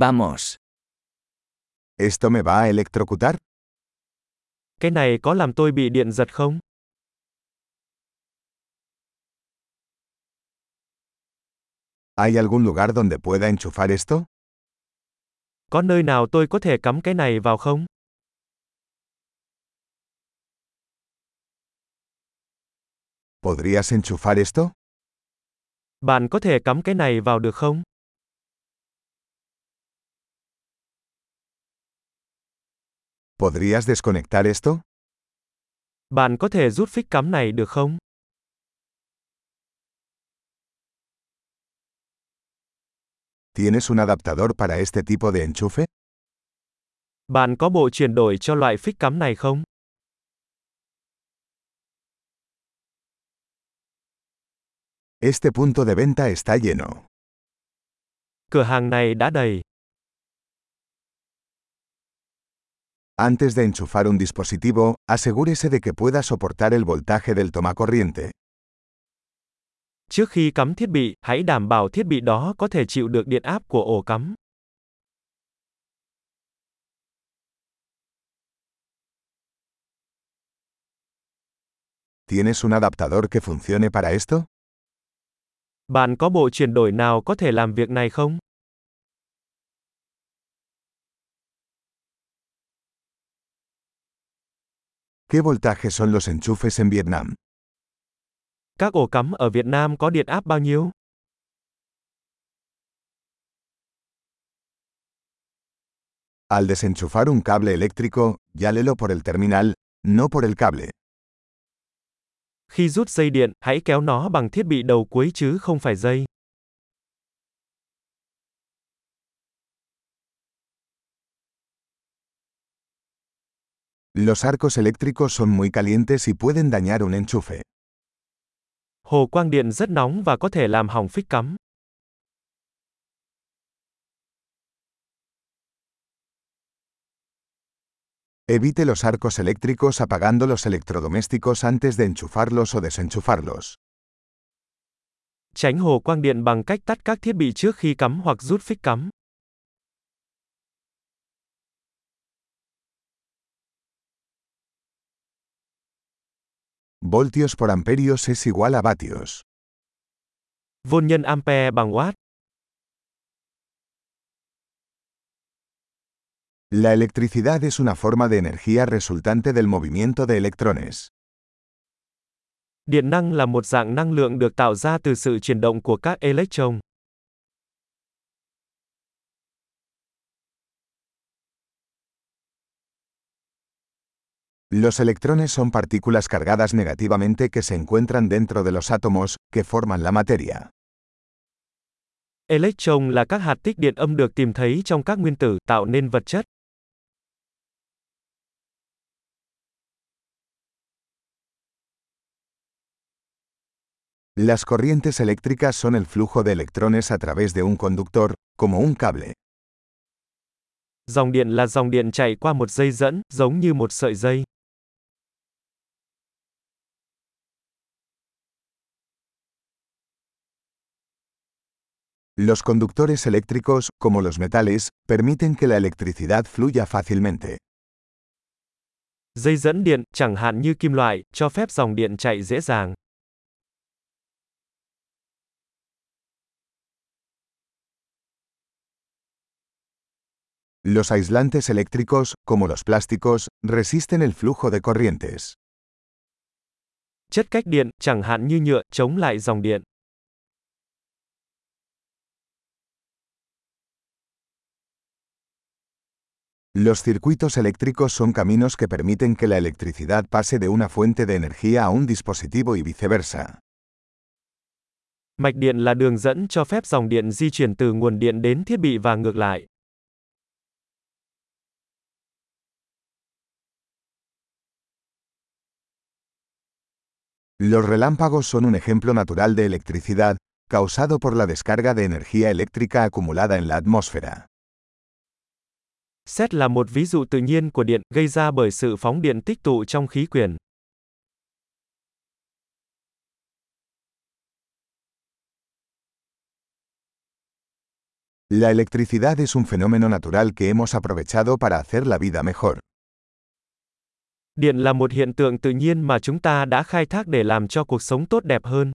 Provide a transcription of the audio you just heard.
Vamos. ¿Esto me va a electrocutar? Cái này có làm tôi bị điện giật không? ¿Hay algún lugar donde pueda enchufar esto? Có nơi nào tôi có thể cắm cái này vào không? ¿Podrías enchufar esto? Bạn có thể cắm cái này vào được không? ¿Podrías desconectar esto? Bạn có thể rút phích cắm này được không? ¿Tienes un adaptador para este tipo de enchufe? Bạn có bộ chuyển đổi cho loại phích cắm này không? Este punto de venta está lleno. Cửa hàng này đã đầy. Antes de enchufar un dispositivo, asegúrese de que pueda soportar el voltaje del tomacorriente. Trước khi cắm thiết bị, hãy đảm bảo thiết bị đó có thể chịu được điện áp của ổ cắm. ¿Tienes un adaptador que funcione para esto? Bạn có bộ chuyển đổi nào có thể làm việc này không? ¿Qué voltaje son los enchufes en Vietnam? Các ổ cắm ở Việt Nam có điện áp bao nhiêu? Al desenchufar un cable eléctrico, llálelo por el terminal, no por el cable. Khi rút dây điện, hãy kéo nó bằng thiết bị đầu cuối chứ không phải dây. Los arcos eléctricos son muy calientes y pueden dañar un enchufe. Hồ quang điện rất nóng và có thể làm hỏng phích cắm. Evite los arcos eléctricos apagando los electrodomésticos antes de enchufarlos o desenchufarlos. Tránh hồ quang điện bằng cách tắt các thiết bị trước khi cắm hoặc rút phích cắm. Voltios por amperios es igual a vatios. Vôn nhân ampere bằng watt. La electricidad es una forma de energía resultante del movimiento de electrones. Điện năng là một dạng năng lượng được tạo ra từ sự chuyển động của các electron. Los electrones son partículas cargadas negativamente que se encuentran dentro de los átomos, que forman la materia. Electron là các hạt tích điện âm được tìm thấy trong các nguyên tử, tạo nên vật chất. Las corrientes eléctricas son el flujo de electrones a través de un conductor, como un cable. Dòng điện là dòng điện chạy qua một dây dẫn, giống như một sợi dây. Los conductores eléctricos, como los metales, permiten que la electricidad fluya fácilmente. Dây dẫn điện, chẳng hạn như kim loại, cho phép dòng điện chạy dễ dàng. Los aislantes eléctricos, como los plásticos, resisten el flujo de corrientes. Chất cách điện, chẳng hạn như nhựa, chống lại dòng điện. Los circuitos eléctricos son caminos que permiten que la electricidad pase de una fuente de energía a un dispositivo y viceversa. Mạch điện là đường dẫn cho phép dòng điện di chuyển từ nguồn điện đến thiết bị và ngược lại. Los relámpagos son un ejemplo natural de electricidad, causado por la descarga de energía eléctrica acumulada en la atmósfera. Xét là một ví dụ tự nhiên của điện, gây ra bởi sự phóng điện tích tụ trong khí quyển. La electricidad es un fenómeno natural que hemos aprovechado para hacer la vida mejor. Điện là một hiện tượng tự nhiên mà chúng ta đã khai thác để làm cho cuộc sống tốt đẹp hơn.